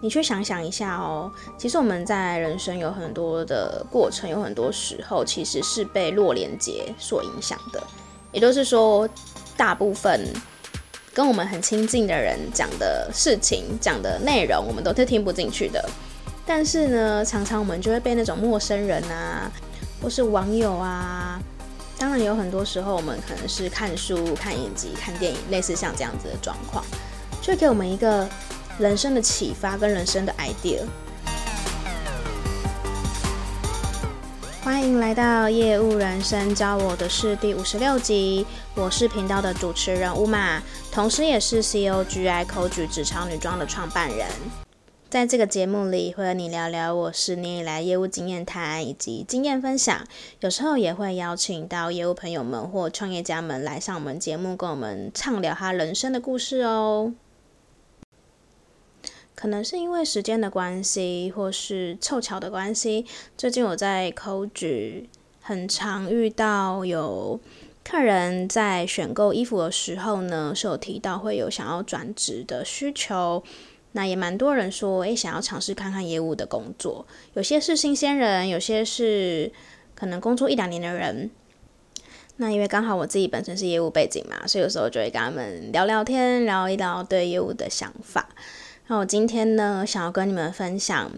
你去想想一下哦，其实我们在人生有很多的过程，有很多时候其实是被弱连结所影响的。也就是说，大部分跟我们很亲近的人讲的事情、讲的内容，我们都是听不进去的。但是呢，常常我们就会被那种陌生人啊，或是网友啊，当然有很多时候我们可能是看书、看影集、看电影，类似像这样子的状况，就给我们一个。人生的启发跟人生的 idea，欢迎来到业务人生教我的事第五十六集。我是频道的主持人乌玛，同时也是 COGI cog 职场女装的创办人。在这个节目里，会和你聊聊我十年以来业务经验谈以及经验分享。有时候也会邀请到业务朋友们或创业家们来上我们节目，跟我们畅聊他人生的故事哦。可能是因为时间的关系，或是凑巧的关系，最近我在 Coach 很常遇到有客人在选购衣服的时候呢，是有提到会有想要转职的需求。那也蛮多人说，诶，想要尝试看看业务的工作，有些是新鲜人，有些是可能工作一两年的人。那因为刚好我自己本身是业务背景嘛，所以有时候就会跟他们聊聊天，聊一聊对业务的想法。那我今天呢，想要跟你们分享，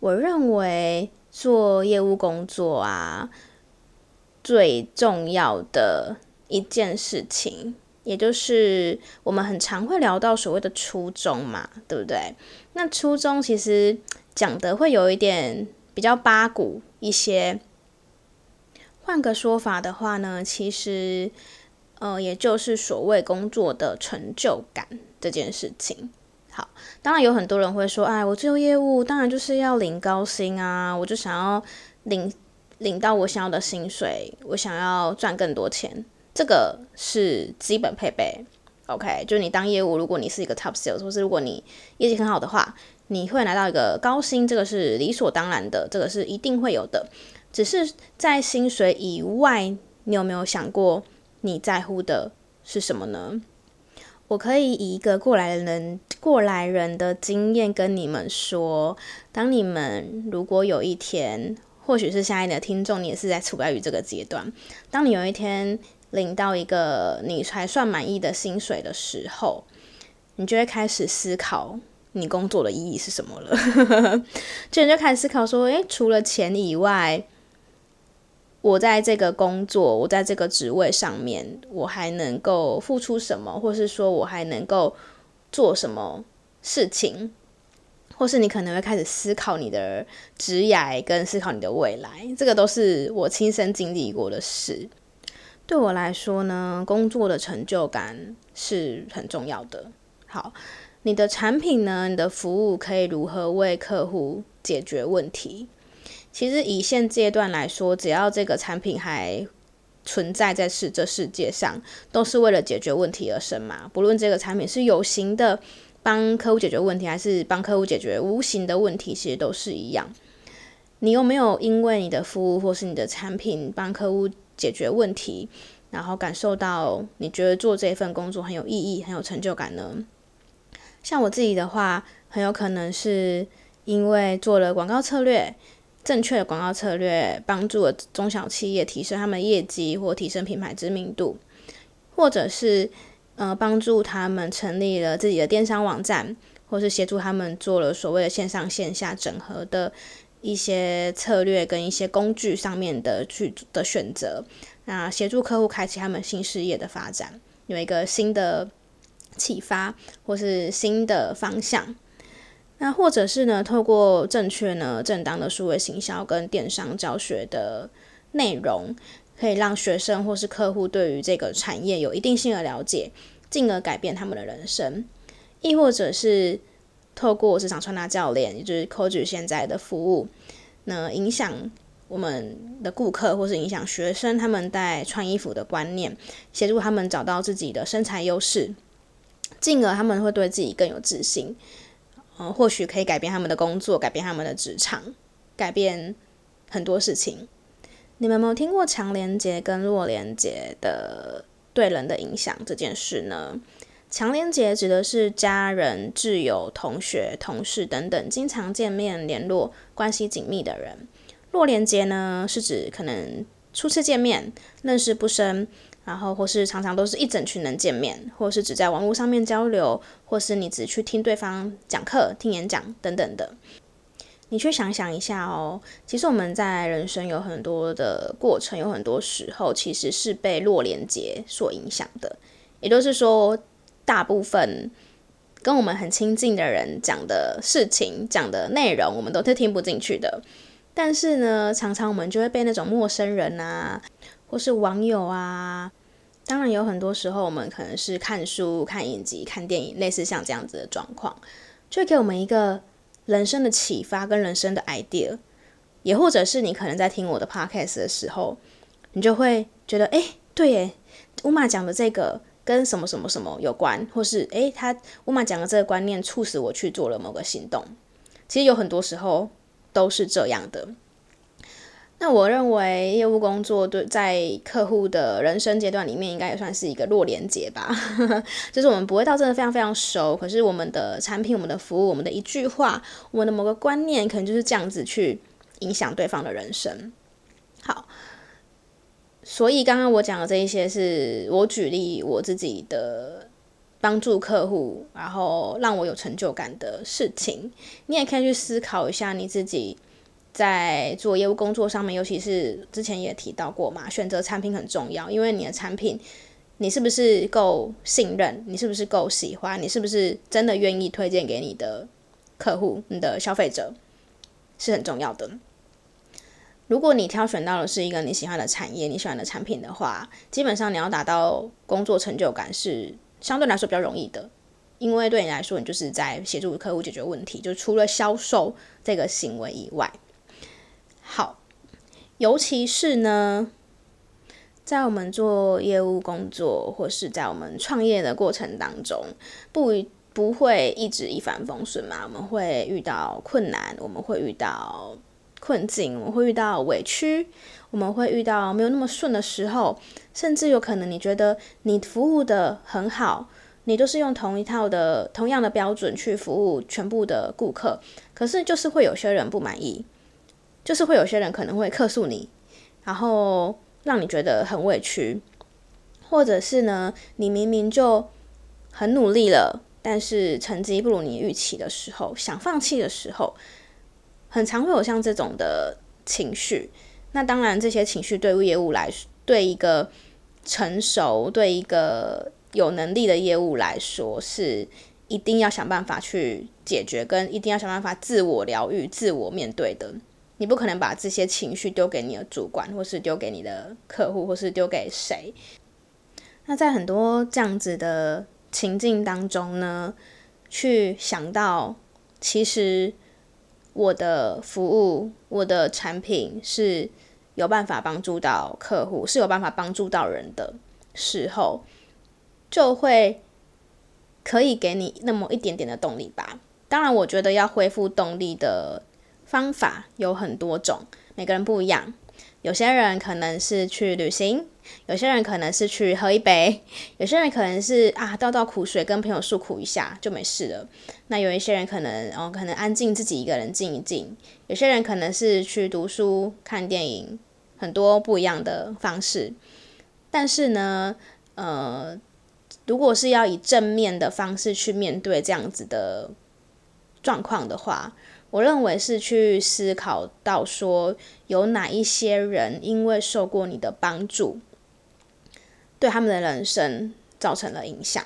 我认为做业务工作啊，最重要的一件事情，也就是我们很常会聊到所谓的初衷嘛，对不对？那初衷其实讲的会有一点比较八股一些。换个说法的话呢，其实，呃，也就是所谓工作的成就感这件事情。好，当然有很多人会说，哎，我做业务当然就是要领高薪啊，我就想要领领到我想要的薪水，我想要赚更多钱，这个是基本配备。OK，就你当业务，如果你是一个 top sales，或是如果你业绩很好的话，你会拿到一个高薪，这个是理所当然的，这个是一定会有的。只是在薪水以外，你有没有想过你在乎的是什么呢？我可以以一个过来人、过来人的经验跟你们说，当你们如果有一天，或许是现在的听众，你也是在处在于这个阶段，当你有一天领到一个你还算满意的薪水的时候，你就会开始思考你工作的意义是什么了。就你就开始思考说，诶，除了钱以外。我在这个工作，我在这个职位上面，我还能够付出什么，或是说我还能够做什么事情，或是你可能会开始思考你的职业跟思考你的未来，这个都是我亲身经历过的事。对我来说呢，工作的成就感是很重要的。好，你的产品呢，你的服务可以如何为客户解决问题？其实以现阶段来说，只要这个产品还存在在世这世界上，都是为了解决问题而生嘛。不论这个产品是有形的帮客户解决问题，还是帮客户解决无形的问题，其实都是一样。你有没有因为你的服务或是你的产品帮客户解决问题，然后感受到你觉得做这份工作很有意义、很有成就感呢？像我自己的话，很有可能是因为做了广告策略。正确的广告策略帮助了中小企业提升他们业绩或提升品牌知名度，或者是呃帮助他们成立了自己的电商网站，或是协助他们做了所谓的线上线下整合的一些策略跟一些工具上面的去的选择，那协助客户开启他们新事业的发展，有一个新的启发或是新的方向。那或者是呢，透过正确呢、正当的数位行销跟电商教学的内容，可以让学生或是客户对于这个产业有一定性的了解，进而改变他们的人生。亦或者是透过市场穿搭教练，也就是 Coach 现在的服务，那影响我们的顾客或是影响学生他们在穿衣服的观念，协助他们找到自己的身材优势，进而他们会对自己更有自信。呃，或许可以改变他们的工作，改变他们的职场，改变很多事情。你们有没有听过强连结跟弱连结的对人的影响这件事呢？强连结指的是家人、挚友、同学、同事等等经常见面、联络关系紧密的人。弱连结呢，是指可能初次见面、认识不深，然后或是常常都是一整群人见面，或是只在网络上面交流，或是你只去听对方讲课、听演讲等等的。你去想想一下哦，其实我们在人生有很多的过程，有很多时候其实是被弱连结所影响的，也就是说。大部分跟我们很亲近的人讲的事情、讲的内容，我们都是听不进去的。但是呢，常常我们就会被那种陌生人啊，或是网友啊，当然有很多时候，我们可能是看书、看影集、看电影，类似像这样子的状况，就会给我们一个人生的启发跟人生的 idea。也或者是你可能在听我的 podcast 的时候，你就会觉得，哎，对耶，乌玛讲的这个。跟什么什么什么有关，或是诶，他乌玛讲的这个观念促使我去做了某个行动。其实有很多时候都是这样的。那我认为业务工作对在客户的人生阶段里面，应该也算是一个弱连接吧。就是我们不会到真的非常非常熟，可是我们的产品、我们的服务、我们的一句话、我们的某个观念，可能就是这样子去影响对方的人生。好。所以刚刚我讲的这一些，是我举例我自己的帮助客户，然后让我有成就感的事情。你也可以去思考一下你自己在做业务工作上面，尤其是之前也提到过嘛，选择产品很重要，因为你的产品你是不是够信任，你是不是够喜欢，你是不是真的愿意推荐给你的客户、你的消费者，是很重要的。如果你挑选到的是一个你喜欢的产业、你喜欢的产品的话，基本上你要达到工作成就感是相对来说比较容易的，因为对你来说，你就是在协助客户解决问题，就除了销售这个行为以外。好，尤其是呢，在我们做业务工作或是在我们创业的过程当中，不不会一直一帆风顺嘛，我们会遇到困难，我们会遇到。困境，我们会遇到委屈，我们会遇到没有那么顺的时候，甚至有可能你觉得你服务的很好，你都是用同一套的同样的标准去服务全部的顾客，可是就是会有些人不满意，就是会有些人可能会客诉你，然后让你觉得很委屈，或者是呢，你明明就很努力了，但是成绩不如你预期的时候，想放弃的时候。很常会有像这种的情绪，那当然这些情绪对于业务来说，对一个成熟、对一个有能力的业务来说，是一定要想办法去解决，跟一定要想办法自我疗愈、自我面对的。你不可能把这些情绪丢给你的主管，或是丢给你的客户，或是丢给谁。那在很多这样子的情境当中呢，去想到其实。我的服务，我的产品是有办法帮助到客户，是有办法帮助到人的时候，就会可以给你那么一点点的动力吧。当然，我觉得要恢复动力的方法有很多种，每个人不一样。有些人可能是去旅行，有些人可能是去喝一杯，有些人可能是啊倒倒苦水跟朋友诉苦一下就没事了。那有一些人可能哦，可能安静自己一个人静一静，有些人可能是去读书、看电影，很多不一样的方式。但是呢，呃，如果是要以正面的方式去面对这样子的状况的话，我认为是去思考到说，有哪一些人因为受过你的帮助，对他们的人生造成了影响。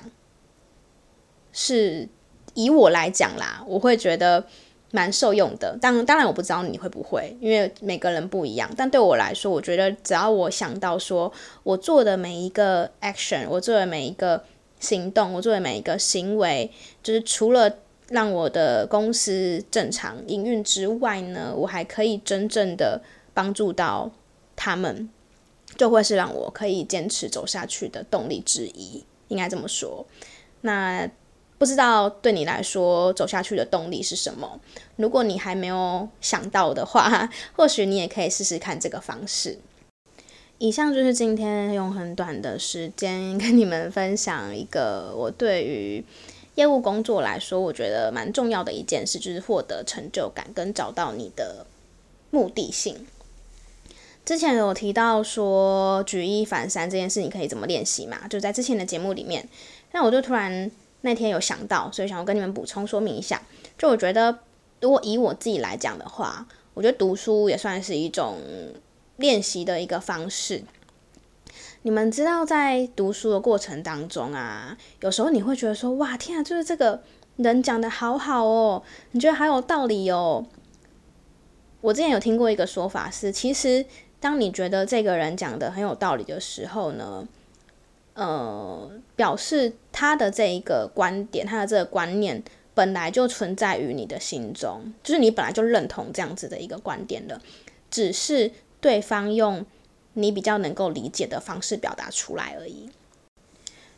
是以我来讲啦，我会觉得蛮受用的。当当然我不知道你会不会，因为每个人不一样。但对我来说，我觉得只要我想到说我做的每一个 action，我做的每一个行动，我做的每一个行为，就是除了。让我的公司正常营运之外呢，我还可以真正的帮助到他们，就会是让我可以坚持走下去的动力之一，应该这么说。那不知道对你来说走下去的动力是什么？如果你还没有想到的话，或许你也可以试试看这个方式。以上就是今天用很短的时间跟你们分享一个我对于业务工作来说，我觉得蛮重要的一件事，就是获得成就感跟找到你的目的性。之前有提到说举一反三这件事，你可以怎么练习嘛？就在之前的节目里面，那我就突然那天有想到，所以想要跟你们补充说明一下。就我觉得，如果以我自己来讲的话，我觉得读书也算是一种练习的一个方式。你们知道，在读书的过程当中啊，有时候你会觉得说，哇，天啊，就是这个人讲的好好哦，你觉得好有道理哦。我之前有听过一个说法是，其实当你觉得这个人讲的很有道理的时候呢，呃，表示他的这一个观点，他的这个观念本来就存在于你的心中，就是你本来就认同这样子的一个观点的，只是对方用。你比较能够理解的方式表达出来而已。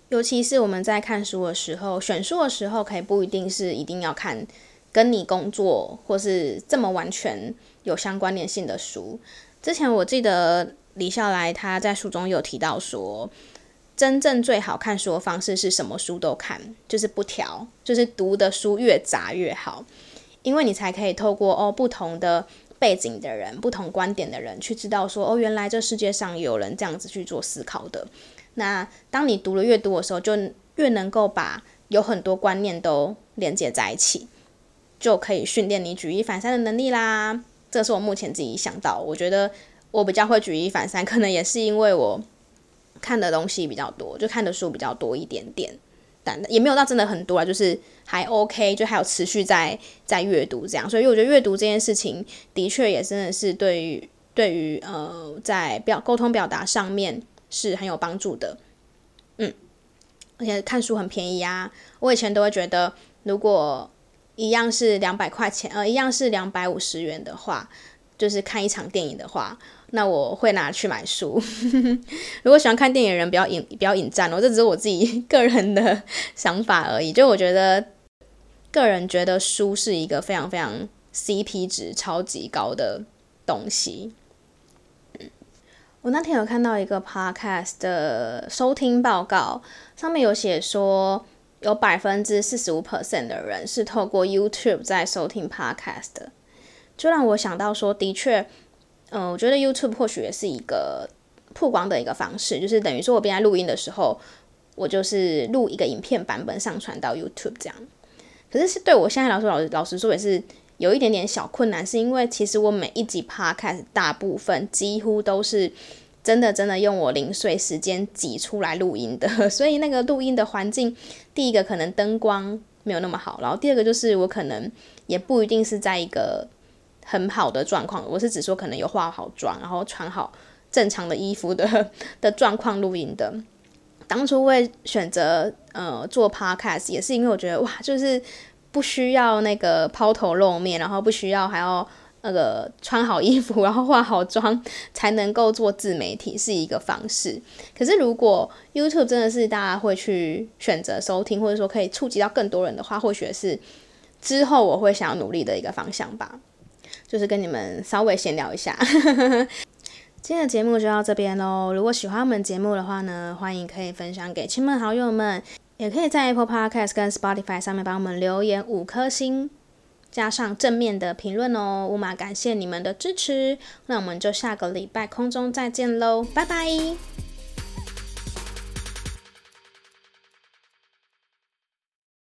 尤其是我们在看书的时候，选书的时候，可以不一定是一定要看跟你工作或是这么完全有相关联性的书。之前我记得李笑来他在书中有提到说，真正最好看书的方式是什么书都看，就是不挑，就是读的书越杂越好，因为你才可以透过哦不同的。背景的人，不同观点的人，去知道说，哦，原来这世界上有人这样子去做思考的。那当你读了越多的时候，就越能够把有很多观念都连接在一起，就可以训练你举一反三的能力啦。这是我目前自己想到，我觉得我比较会举一反三，可能也是因为我看的东西比较多，就看的书比较多一点点。但也没有到真的很多啊，就是还 OK，就还有持续在在阅读这样，所以我觉得阅读这件事情的确也真的是对于对于呃在表沟通表达上面是很有帮助的，嗯，而且看书很便宜啊，我以前都会觉得如果一样是两百块钱，呃，一样是两百五十元的话，就是看一场电影的话。那我会拿去买书。如果喜欢看电影的人，不要引不要引战哦，这只是我自己个人的想法而已。就我觉得，个人觉得书是一个非常非常 CP 值超级高的东西。我那天有看到一个 podcast 的收听报告，上面有写说，有百分之四十五 percent 的人是透过 YouTube 在收听 podcast 的，就让我想到说，的确。嗯，我觉得 YouTube 或许也是一个曝光的一个方式，就是等于说我边在录音的时候，我就是录一个影片版本上传到 YouTube 这样。可是是对我现在来说，老实老实说也是有一点点小困难，是因为其实我每一集 Podcast 大部分几乎都是真的真的用我零碎时间挤出来录音的，所以那个录音的环境，第一个可能灯光没有那么好，然后第二个就是我可能也不一定是在一个。很好的状况，我是指说可能有化好妆，然后穿好正常的衣服的 的状况录音的。当初会选择呃做 podcast 也是因为我觉得哇，就是不需要那个抛头露面，然后不需要还要那个穿好衣服，然后化好妆才能够做自媒体是一个方式。可是如果 YouTube 真的是大家会去选择收听，或者说可以触及到更多人的话，或许是之后我会想要努力的一个方向吧。就是跟你们稍微闲聊一下，今天的节目就到这边喽。如果喜欢我们节目的话呢，欢迎可以分享给亲朋好友们，也可以在 Apple Podcast 跟 Spotify 上面帮我们留言五颗星，加上正面的评论哦。乌马感谢你们的支持，那我们就下个礼拜空中再见喽，拜拜。